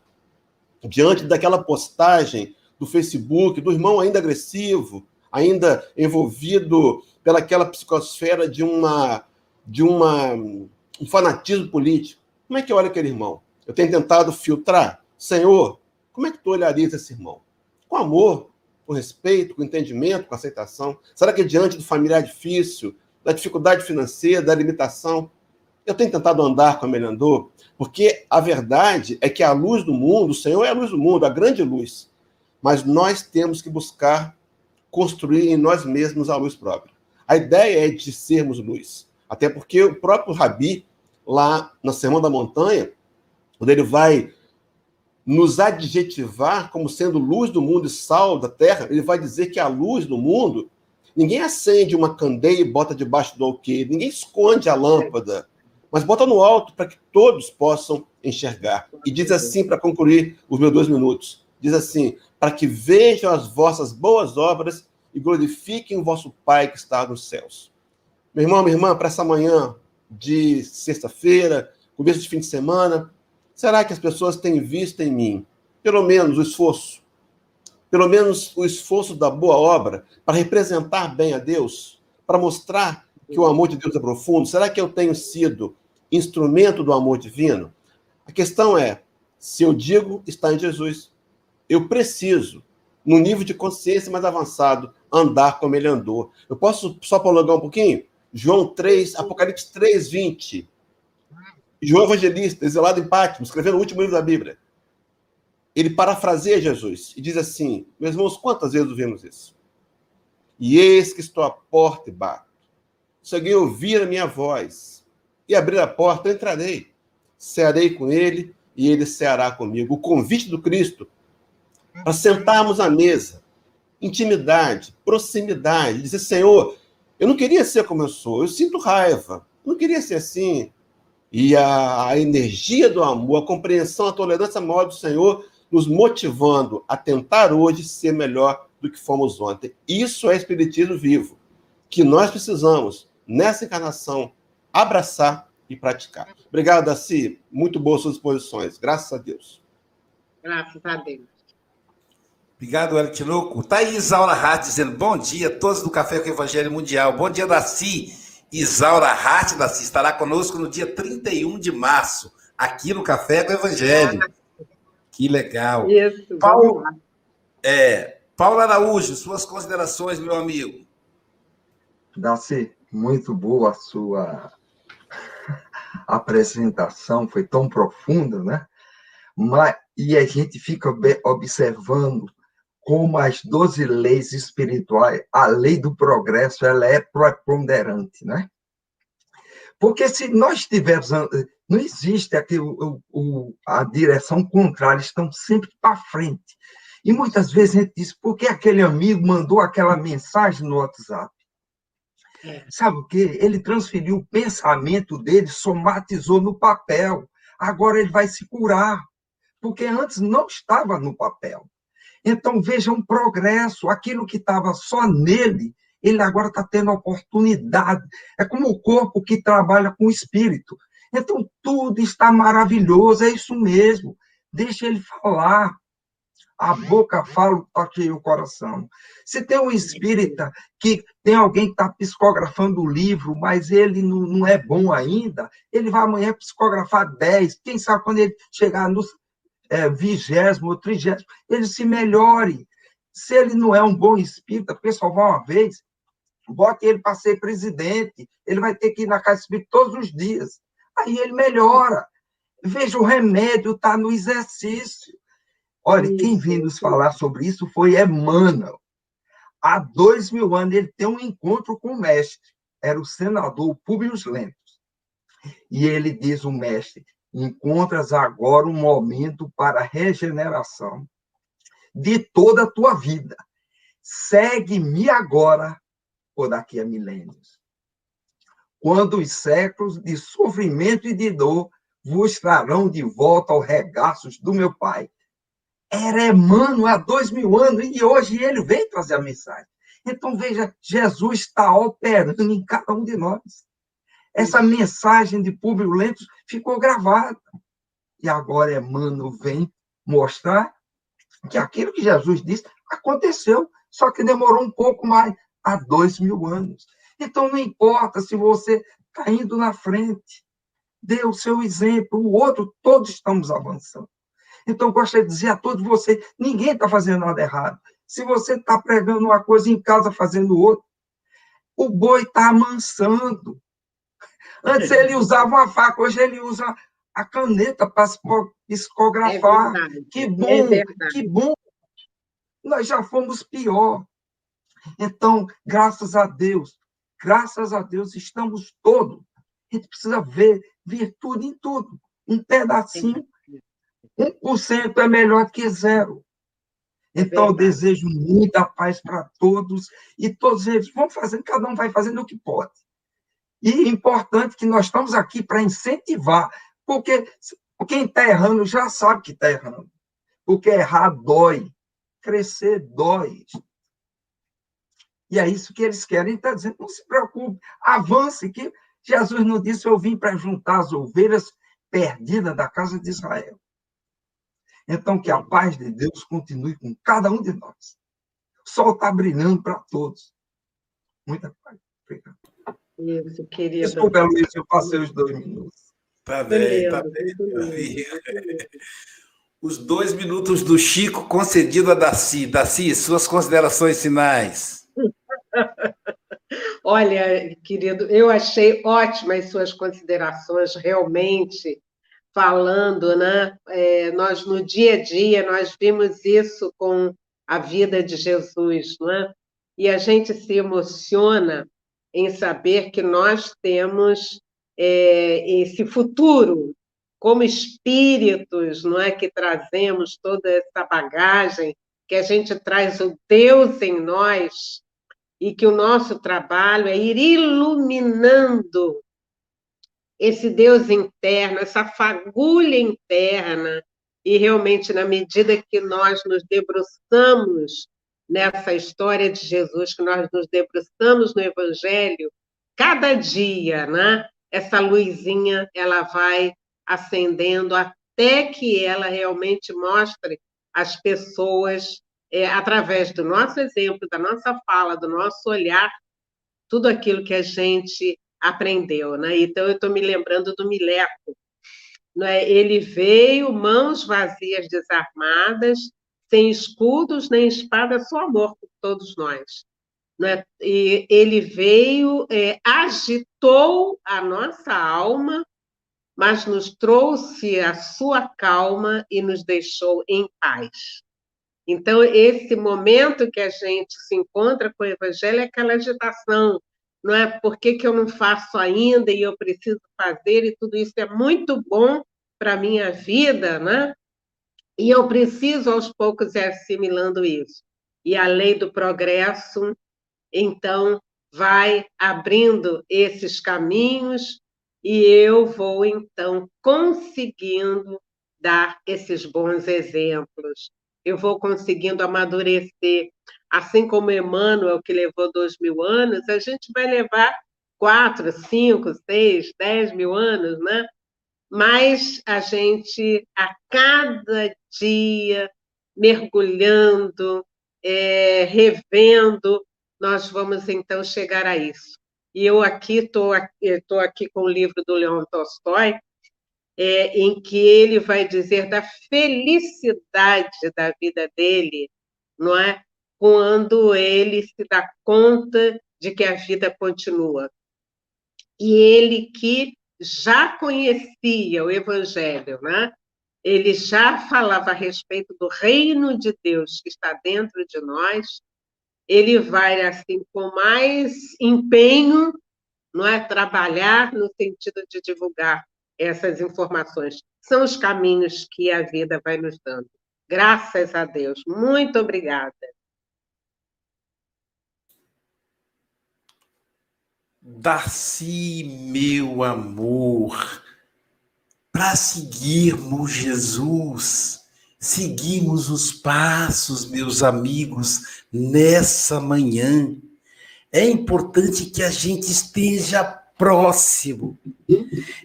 Diante daquela postagem do Facebook, do irmão ainda agressivo, ainda envolvido pelaquela psicosfera de uma de uma um fanatismo político. Como é que olha aquele irmão? Eu tenho tentado filtrar. Senhor, como é que tu olharias esse irmão? Com amor, com respeito, com entendimento, com aceitação? Será que diante do familiar difícil, da dificuldade financeira, da limitação, eu tenho tentado andar como ele andou? Porque a verdade é que a luz do mundo, o Senhor é a luz do mundo, a grande luz. Mas nós temos que buscar construir em nós mesmos a luz própria. A ideia é de sermos luz. Até porque o próprio Rabi, lá na Sermão da Montanha, quando ele vai nos adjetivar como sendo luz do mundo e sal da terra, ele vai dizer que a luz do mundo, ninguém acende uma candeia e bota debaixo do alqueire, ninguém esconde a lâmpada, mas bota no alto para que todos possam enxergar. E diz assim, para concluir os meus dois minutos, diz assim, para que vejam as vossas boas obras e glorifiquem o vosso Pai que está nos céus. Meu irmão, minha irmã, para essa manhã de sexta-feira, começo de fim de semana, Será que as pessoas têm visto em mim, pelo menos, o esforço, pelo menos o esforço da boa obra para representar bem a Deus, para mostrar que o amor de Deus é profundo? Será que eu tenho sido instrumento do amor divino? A questão é: se eu digo está em Jesus, eu preciso, no nível de consciência mais avançado, andar como ele andou. Eu posso só prolongar um pouquinho? João 3, Apocalipse 3, 20. João Evangelista, exilado em Patmos, escrevendo o último livro da Bíblia. Ele parafraseia Jesus e diz assim: Meus irmãos, quantas vezes ouvimos isso? E eis que estou à porta e bato. Se alguém ouvir a minha voz e abrir a porta, entrarei. Cearei com ele e ele ceará comigo. O convite do Cristo para sentarmos à mesa, intimidade, proximidade, dizer: Senhor, eu não queria ser como eu sou, eu sinto raiva, eu não queria ser assim. E a, a energia do amor, a compreensão, a tolerância maior do Senhor nos motivando a tentar hoje ser melhor do que fomos ontem. Isso é Espiritismo vivo, que nós precisamos, nessa encarnação, abraçar e praticar. Obrigado, Daci. Muito boas suas exposições. Graças a Deus. Graças a Deus. Obrigado, Eric Louco. Tá aí Isaura Hart dizendo bom dia, todos do Café com o Evangelho Mundial. Bom dia, Daci. Isaura Hart, Daci, estará conosco no dia 31 de março, aqui no Café com o Evangelho. Que legal. Isso, Paulo, é, Paulo Araújo, suas considerações, meu amigo. Daci, muito boa a sua apresentação, foi tão profunda, né? Mas, e a gente fica observando como as 12 leis espirituais, a lei do progresso, ela é preponderante, né? Porque se nós tivermos. Não existe aqui o, o, a direção contrária, estão sempre para frente. E muitas vezes a gente diz, por que aquele amigo mandou aquela mensagem no WhatsApp? Sabe o quê? Ele transferiu o pensamento dele, somatizou no papel. Agora ele vai se curar, porque antes não estava no papel. Então, veja um progresso. Aquilo que estava só nele, ele agora está tendo oportunidade. É como o corpo que trabalha com o espírito. Então, tudo está maravilhoso, é isso mesmo. Deixa ele falar. A boca fala toque o coração. Se tem um espírita que tem alguém que está psicografando o livro, mas ele não, não é bom ainda, ele vai amanhã psicografar 10. Quem sabe quando ele chegar no é, vigésimo ou trigésimo, ele se melhore. Se ele não é um bom espírita, só vai uma vez, bote ele para ser presidente, ele vai ter que ir na casa espírita todos os dias. Aí ele melhora. Veja, o remédio está no exercício. Olha, quem veio nos falar sobre isso foi Emmanuel. Há dois mil anos ele tem um encontro com o mestre. Era o senador Públio Lentz. E ele diz o mestre, encontras agora um momento para a regeneração de toda a tua vida. Segue-me agora ou daqui a milênios. Quando os séculos de sofrimento e de dor vos trarão de volta aos regaços do meu Pai. Era Emmanuel há dois mil anos e hoje ele veio trazer a mensagem. Então, veja, Jesus está operando em cada um de nós. Essa mensagem de Públio Lentos ficou gravada. E agora Emmanuel vem mostrar que aquilo que Jesus disse aconteceu, só que demorou um pouco mais, há dois mil anos. Então, não importa se você está indo na frente, dê o seu exemplo, o outro, todos estamos avançando. Então, gostaria de dizer a todos vocês: ninguém está fazendo nada errado. Se você está pregando uma coisa em casa, fazendo outra, o boi está amansando. Antes ele usava uma faca, hoje ele usa a caneta para psicografar. É que bom, é que bom. Nós já fomos pior. Então, graças a Deus, graças a Deus, estamos todos. A gente precisa ver virtude em tudo. Um pedacinho, 1% é melhor que zero. Então, eu desejo muita paz para todos e todos eles vão fazendo, cada um vai fazendo o que pode. E é importante que nós estamos aqui para incentivar, porque quem está errando já sabe que está errando. Porque errar dói, crescer dói. E é isso que eles querem. Está dizendo, não se preocupe, avance, que Jesus não disse, eu vim para juntar as ovelhas perdidas da casa de Israel. Então, que a paz de Deus continue com cada um de nós. O sol está brilhando para todos. Muita paz. Obrigado. Isso, querido. Desculpa, Luiz, eu passei os dois minutos. Tá bem, tá bem. Os dois minutos do Chico concedido a Daci. Daci, suas considerações finais. Olha, querido, eu achei ótimas suas considerações, realmente, falando, né? É, nós, no dia a dia, nós vimos isso com a vida de Jesus, não é? E a gente se emociona em saber que nós temos é, esse futuro como espíritos, não é que trazemos toda essa bagagem, que a gente traz o Deus em nós e que o nosso trabalho é ir iluminando esse Deus interno, essa fagulha interna, e realmente, na medida que nós nos debruçamos nessa história de Jesus, que nós nos debruçamos no Evangelho, cada dia, né, essa luzinha, ela vai acendendo até que ela realmente mostre às pessoas é, através do nosso exemplo, da nossa fala, do nosso olhar, tudo aquilo que a gente aprendeu. Né? Então, eu estou me lembrando do Mileco. Né? Ele veio, mãos vazias, desarmadas, sem escudos nem espada, só amor por todos nós. Né? E ele veio, é, agitou a nossa alma, mas nos trouxe a sua calma e nos deixou em paz. Então, esse momento que a gente se encontra com o Evangelho é aquela agitação, não é? Por que, que eu não faço ainda e eu preciso fazer, e tudo isso é muito bom para a minha vida, né? E eu preciso, aos poucos, ir assimilando isso. E a lei do progresso, então, vai abrindo esses caminhos e eu vou, então, conseguindo dar esses bons exemplos eu vou conseguindo amadurecer. Assim como Emmanuel, que levou dois mil anos, a gente vai levar quatro, cinco, seis, dez mil anos, né? Mas a gente, a cada dia, mergulhando, é, revendo, nós vamos então chegar a isso. E eu aqui estou aqui com o livro do Leon Tolstói, é, em que ele vai dizer da felicidade da vida dele, não é? Quando ele se dá conta de que a vida continua. E ele que já conhecia o Evangelho, né? ele já falava a respeito do reino de Deus que está dentro de nós, ele vai, assim, com mais empenho, não é? trabalhar no sentido de divulgar essas informações. São os caminhos que a vida vai nos dando. Graças a Deus. Muito obrigada. Darcy, meu amor, para seguirmos Jesus, seguimos os passos, meus amigos, nessa manhã. É importante que a gente esteja próximo.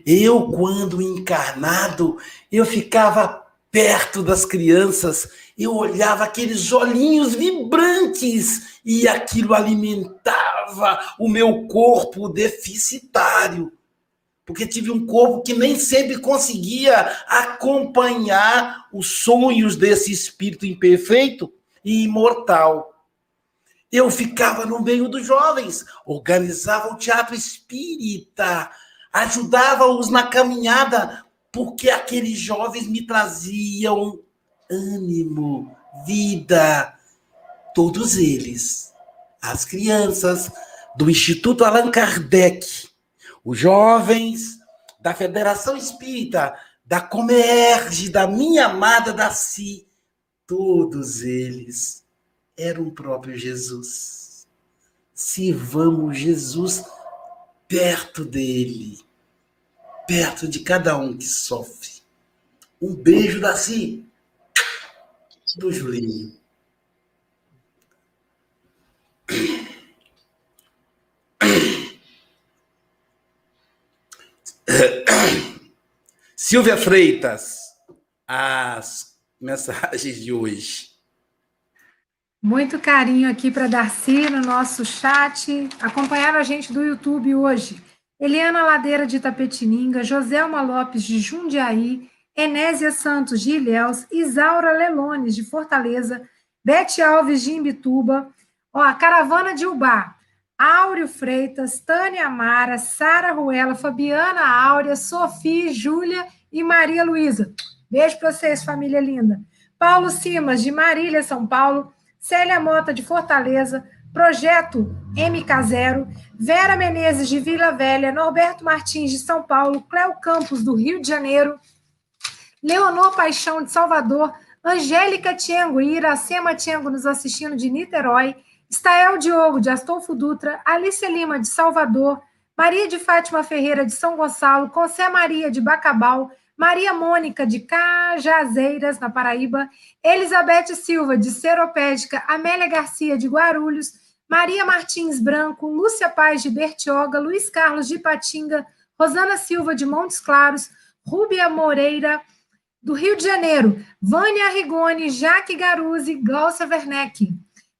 Eu, quando encarnado, eu ficava perto das crianças, eu olhava aqueles olhinhos vibrantes e aquilo alimentava o meu corpo deficitário. Porque tive um corpo que nem sempre conseguia acompanhar os sonhos desse espírito imperfeito e imortal eu ficava no meio dos jovens, organizava o teatro espírita, ajudava-os na caminhada, porque aqueles jovens me traziam ânimo, vida. Todos eles, as crianças do Instituto Allan Kardec, os jovens da Federação Espírita, da Comerge, da minha amada Daci, todos eles era o próprio Jesus. Sirvamos Jesus perto dele, perto de cada um que sofre. Um beijo da Si, do Julinho. Silvia Freitas, as mensagens de hoje. Muito carinho aqui para Darcy no nosso chat. Acompanharam a gente do YouTube hoje. Eliana Ladeira de Itapetininga, Joselma Lopes de Jundiaí, Enésia Santos de Ilhéus, Isaura Lelones de Fortaleza, Bete Alves de Imbituba, ó, Caravana de Ubá, Áureo Freitas, Tânia Amara, Sara Ruela, Fabiana Áurea, Sofia, Júlia e Maria Luísa. Beijo para vocês, família linda. Paulo Simas, de Marília, São Paulo, Célia Mota, de Fortaleza, Projeto MK0, Vera Menezes, de Vila Velha, Norberto Martins, de São Paulo, Cléo Campos, do Rio de Janeiro, Leonor Paixão, de Salvador, Angélica Tiengo e Iracema Tiengo nos assistindo de Niterói, Estael Diogo, de Astolfo Dutra, Alicia Lima, de Salvador, Maria de Fátima Ferreira, de São Gonçalo, Concé Maria, de Bacabal, Maria Mônica, de Cajazeiras, na Paraíba, Elizabeth Silva, de Seropédica, Amélia Garcia, de Guarulhos, Maria Martins Branco, Lúcia Paz, de Bertioga, Luiz Carlos, de Patinga, Rosana Silva, de Montes Claros, Rúbia Moreira, do Rio de Janeiro, Vânia Rigoni, Jaque Garuzzi, Glaucia Werneck,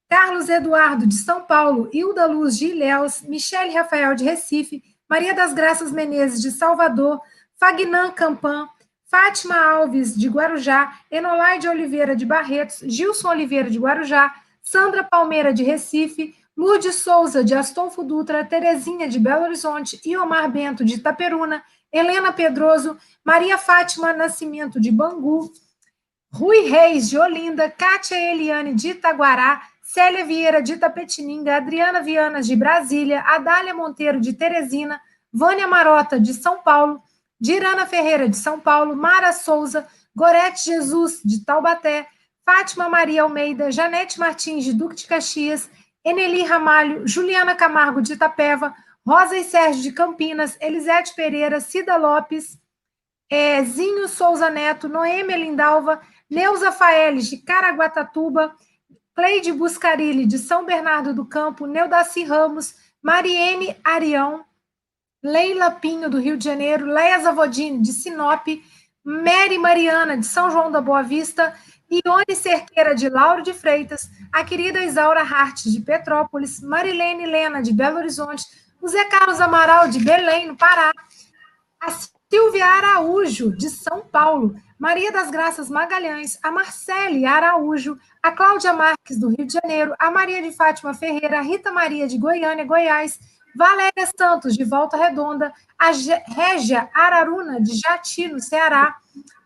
Carlos Eduardo, de São Paulo, Hilda Luz, de Ilhéus, Michele Rafael, de Recife, Maria das Graças Menezes, de Salvador, Fagnan Campan, Fátima Alves, de Guarujá, Enolaide Oliveira, de Barretos, Gilson Oliveira, de Guarujá, Sandra Palmeira, de Recife, Lourdes Souza, de Astolfo Dutra, Terezinha, de Belo Horizonte, Iomar Bento, de Itaperuna, Helena Pedroso, Maria Fátima Nascimento, de Bangu, Rui Reis, de Olinda, Kátia Eliane, de Itaguará, Célia Vieira, de Tapetininga, Adriana Vianas, de Brasília, Adália Monteiro, de Teresina, Vânia Marota, de São Paulo, Dirana Ferreira, de São Paulo, Mara Souza, Gorete Jesus, de Taubaté, Fátima Maria Almeida, Janete Martins, de Duque de Caxias, Eneli Ramalho, Juliana Camargo, de Itapeva, Rosa e Sérgio, de Campinas, Elisete Pereira, Cida Lopes, é, Zinho Souza Neto, Noêmia Lindalva, Neuza Faeles, de Caraguatatuba, Cleide Buscarilli, de São Bernardo do Campo, Neudaci Ramos, Mariene Arião, Leila Pinho, do Rio de Janeiro, Leia Zavodini, de Sinop, Mary Mariana, de São João da Boa Vista, Ione Cerqueira, de Lauro de Freitas, a querida Isaura Hart, de Petrópolis, Marilene Lena, de Belo Horizonte, o Zé Carlos Amaral, de Belém, no Pará, a Silvia Araújo, de São Paulo, Maria das Graças Magalhães, a Marcele Araújo, a Cláudia Marques, do Rio de Janeiro, a Maria de Fátima Ferreira, a Rita Maria, de Goiânia, Goiás, Valéria Santos, de Volta Redonda, a Régia Araruna, de Jati, no Ceará,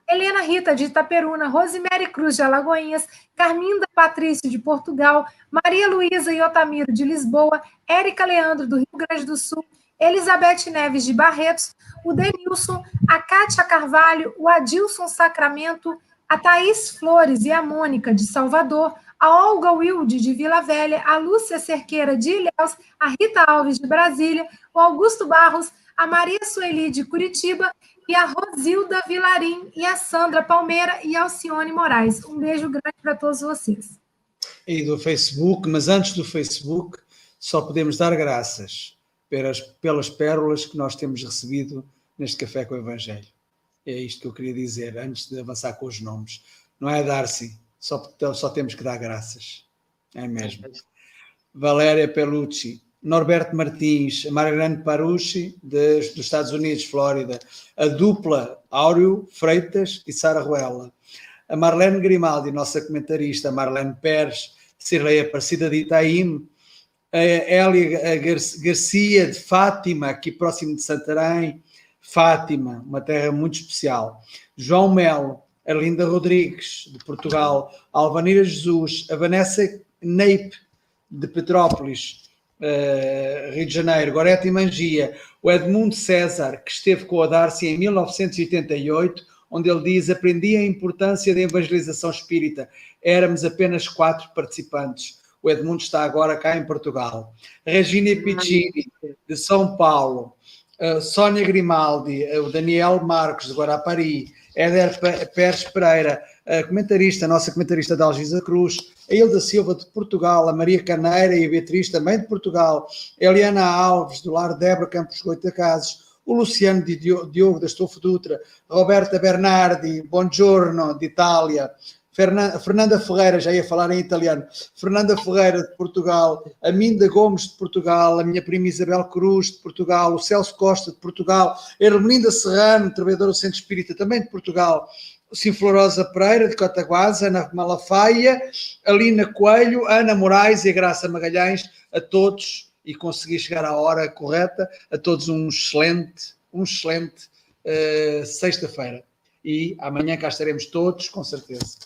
Helena Rita, de Itaperuna, Rosemary Cruz, de Alagoinhas, Carminda Patrício, de Portugal, Maria Luísa e Otamiro, de Lisboa, Érica Leandro, do Rio Grande do Sul, Elizabeth Neves, de Barretos, o Denilson, a Kátia Carvalho, o Adilson Sacramento, a Thaís Flores e a Mônica, de Salvador, a Olga Wilde, de Vila Velha, a Lúcia Cerqueira, de Ilhéus, a Rita Alves, de Brasília, o Augusto Barros, a Maria Sueli, de Curitiba, e a Rosilda Vilarim, e a Sandra Palmeira e a Alcione Moraes. Um beijo grande para todos vocês. E do Facebook, mas antes do Facebook, só podemos dar graças pelas, pelas pérolas que nós temos recebido neste Café com o Evangelho. É isto que eu queria dizer antes de avançar com os nomes. Não é, Darcy? Só, só temos que dar graças. É mesmo. Valéria Pelucci, Norberto Martins, Margarane Parucci, dos Estados Unidos, Flórida, a dupla Áureo Freitas e Sara Ruela, a Marlene Grimaldi, nossa comentarista, Marlene Pérez, Cirlei Aparecida de Itaim, a Hélia Garcia de Fátima, aqui próximo de Santarém, Fátima, uma terra muito especial, João Melo, Arlinda Rodrigues, de Portugal, a Alvanira Jesus, a Vanessa Neipe, de Petrópolis, uh, Rio de Janeiro, Gorete e Mangia, o Edmundo César, que esteve com a Darcy em 1988, onde ele diz: Aprendi a importância da evangelização espírita. Éramos apenas quatro participantes. O Edmundo está agora cá em Portugal. Regina Piccini, de São Paulo. Uh, Sónia Grimaldi, uh, o Daniel Marcos, de Guarapari. Éder Pérez Pereira, a comentarista, nossa comentarista da Algisa Cruz, a Hilda Silva de Portugal, a Maria Caneira e a Beatriz também de Portugal, a Eliana Alves, do Lar Débora Campos Goita Casos, o Luciano Diogo da Estofo Dutra, Roberta Bernardi, Buongiorno, de Itália, Fernanda Ferreira, já ia falar em italiano, Fernanda Ferreira de Portugal, a Minda Gomes de Portugal, a minha prima Isabel Cruz de Portugal, o Celso Costa de Portugal, Ermelinda Serrano, trabalhadora do Centro Espírita também de Portugal, Sinflorosa Pereira de Cotaguasa, Ana Malafaia, Alina Coelho, Ana Moraes e Graça Magalhães, a todos, e consegui chegar à hora correta, a todos um excelente, um excelente uh, sexta-feira. E amanhã cá estaremos todos, com certeza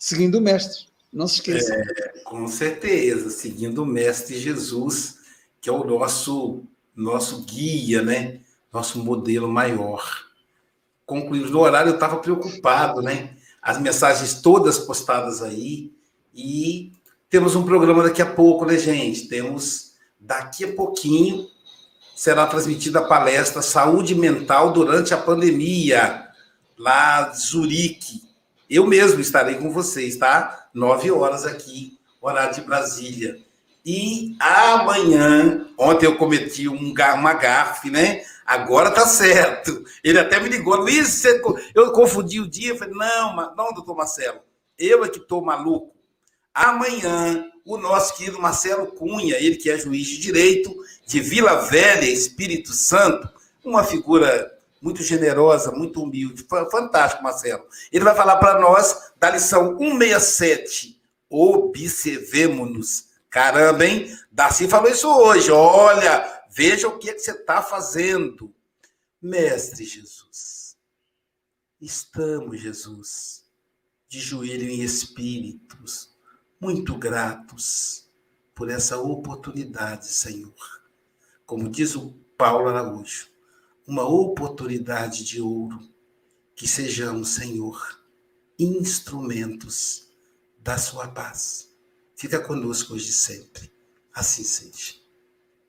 seguindo o Mestre. Não se esqueça. É, com certeza, seguindo o Mestre Jesus, que é o nosso, nosso guia, né? Nosso modelo maior. Concluímos no horário, eu estava preocupado, né? As mensagens todas postadas aí. E temos um programa daqui a pouco, né, gente? Temos daqui a pouquinho será transmitida a palestra Saúde Mental durante a pandemia, lá de Zurique. Eu mesmo estarei com vocês, tá? Nove horas aqui, horário de Brasília. E amanhã, ontem eu cometi um, uma gafe, né? Agora tá certo. Ele até me ligou, Luiz, eu confundi o dia. Eu falei, não, não, doutor Marcelo, eu é que tô maluco. Amanhã, o nosso querido Marcelo Cunha, ele que é juiz de direito de Vila Velha, Espírito Santo, uma figura muito generosa, muito humilde. Fantástico, Marcelo. Ele vai falar para nós da lição 167. Observemos-nos. Caramba, hein? Darcy falou isso hoje. Olha, veja o que, é que você está fazendo. Mestre Jesus, estamos, Jesus, de joelho em espíritos, muito gratos por essa oportunidade, Senhor. Como diz o Paulo Araújo, uma oportunidade de ouro, que sejamos, Senhor, instrumentos da sua paz. Fica conosco hoje sempre. Assim seja.